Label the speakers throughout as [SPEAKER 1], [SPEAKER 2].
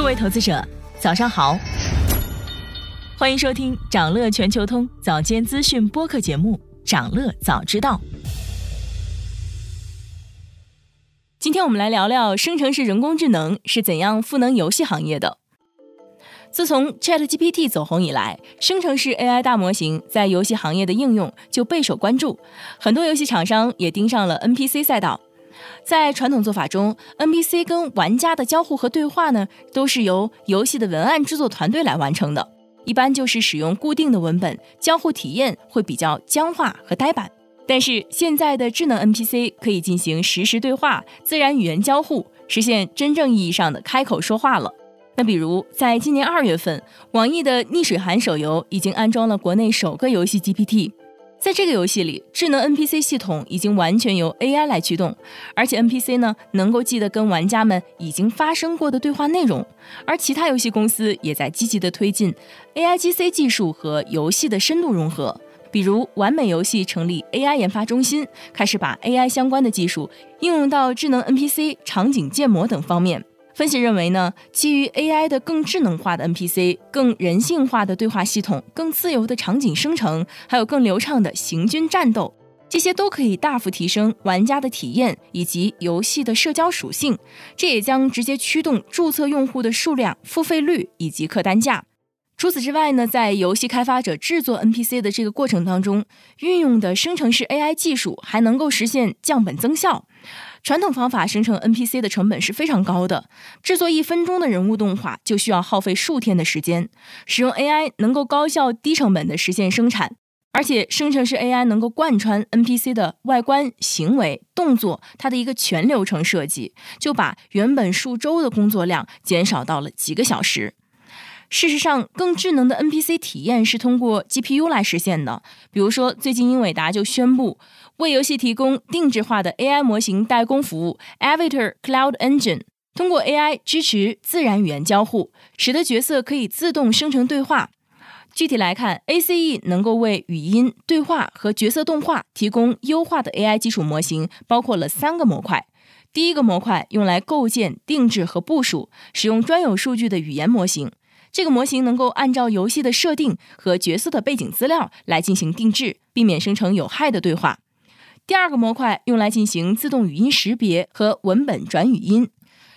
[SPEAKER 1] 各位投资者，早上好，欢迎收听长乐全球通早间资讯播客节目《长乐早知道》。今天我们来聊聊生成式人工智能是怎样赋能游戏行业的。自从 ChatGPT 走红以来，生成式 AI 大模型在游戏行业的应用就备受关注，很多游戏厂商也盯上了 NPC 赛道。在传统做法中，NPC 跟玩家的交互和对话呢，都是由游戏的文案制作团队来完成的，一般就是使用固定的文本，交互体验会比较僵化和呆板。但是现在的智能 NPC 可以进行实时对话、自然语言交互，实现真正意义上的开口说话了。那比如，在今年二月份，网易的逆水寒手游已经安装了国内首个游戏 GPT。在这个游戏里，智能 NPC 系统已经完全由 AI 来驱动，而且 NPC 呢能够记得跟玩家们已经发生过的对话内容。而其他游戏公司也在积极的推进 AIGC 技术和游戏的深度融合，比如完美游戏成立 AI 研发中心，开始把 AI 相关的技术应用到智能 NPC、场景建模等方面。分析认为呢，基于 AI 的更智能化的 NPC、更人性化的对话系统、更自由的场景生成，还有更流畅的行军战斗，这些都可以大幅提升玩家的体验以及游戏的社交属性。这也将直接驱动注册用户的数量、付费率以及客单价。除此之外呢，在游戏开发者制作 NPC 的这个过程当中，运用的生成式 AI 技术还能够实现降本增效。传统方法生成 NPC 的成本是非常高的，制作一分钟的人物动画就需要耗费数天的时间。使用 AI 能够高效低成本的实现生产，而且生成式 AI 能够贯穿 NPC 的外观、行为、动作，它的一个全流程设计，就把原本数周的工作量减少到了几个小时。事实上，更智能的 NPC 体验是通过 GPU 来实现的。比如说，最近英伟达就宣布为游戏提供定制化的 AI 模型代工服务 Avatar Cloud Engine，通过 AI 支持自然语言交互，使得角色可以自动生成对话。具体来看，ACE 能够为语音对话和角色动画提供优化的 AI 基础模型，包括了三个模块。第一个模块用来构建、定制和部署使用专有数据的语言模型。这个模型能够按照游戏的设定和角色的背景资料来进行定制，避免生成有害的对话。第二个模块用来进行自动语音识别和文本转语音，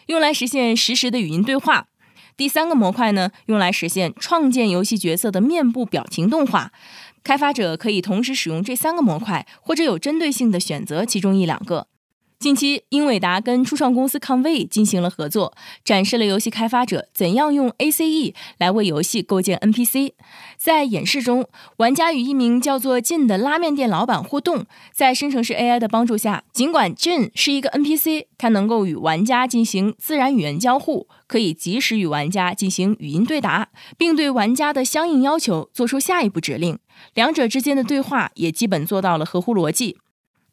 [SPEAKER 1] 用来实现实时的语音对话。第三个模块呢，用来实现创建游戏角色的面部表情动画。开发者可以同时使用这三个模块，或者有针对性的选择其中一两个。近期，英伟达跟初创公司 Convey 进行了合作，展示了游戏开发者怎样用 ACE 来为游戏构建 NPC。在演示中，玩家与一名叫做 Jin 的拉面店老板互动，在生成式 AI 的帮助下，尽管 Jin 是一个 NPC，它能够与玩家进行自然语言交互，可以及时与玩家进行语音对答，并对玩家的相应要求做出下一步指令。两者之间的对话也基本做到了合乎逻辑。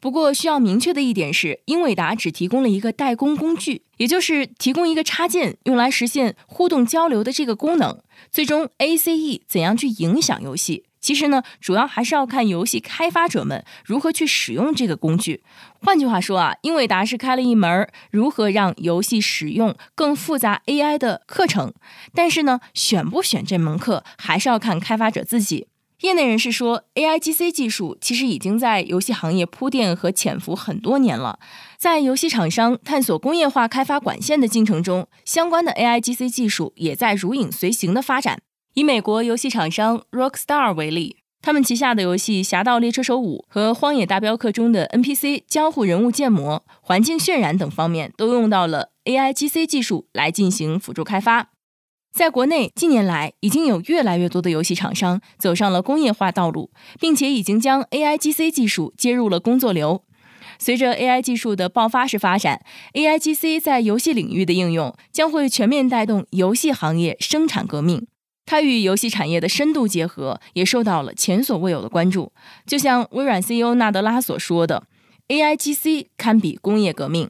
[SPEAKER 1] 不过需要明确的一点是，英伟达只提供了一个代工工具，也就是提供一个插件，用来实现互动交流的这个功能。最终，ACE 怎样去影响游戏，其实呢，主要还是要看游戏开发者们如何去使用这个工具。换句话说啊，英伟达是开了一门如何让游戏使用更复杂 AI 的课程，但是呢，选不选这门课，还是要看开发者自己。业内人士说，AIGC 技术其实已经在游戏行业铺垫和潜伏很多年了。在游戏厂商探索工业化开发管线的进程中，相关的 AIGC 技术也在如影随形的发展。以美国游戏厂商 Rockstar 为例，他们旗下的游戏《侠盗猎车手五》和《荒野大镖客》中的 NPC 交互人物建模、环境渲染等方面，都用到了 AIGC 技术来进行辅助开发。在国内，近年来已经有越来越多的游戏厂商走上了工业化道路，并且已经将 AIGC 技术接入了工作流。随着 AI 技术的爆发式发展，AIGC 在游戏领域的应用将会全面带动游戏行业生产革命。它与游戏产业的深度结合，也受到了前所未有的关注。就像微软 CEO 纳德拉所说的：“AIGC 堪比工业革命。”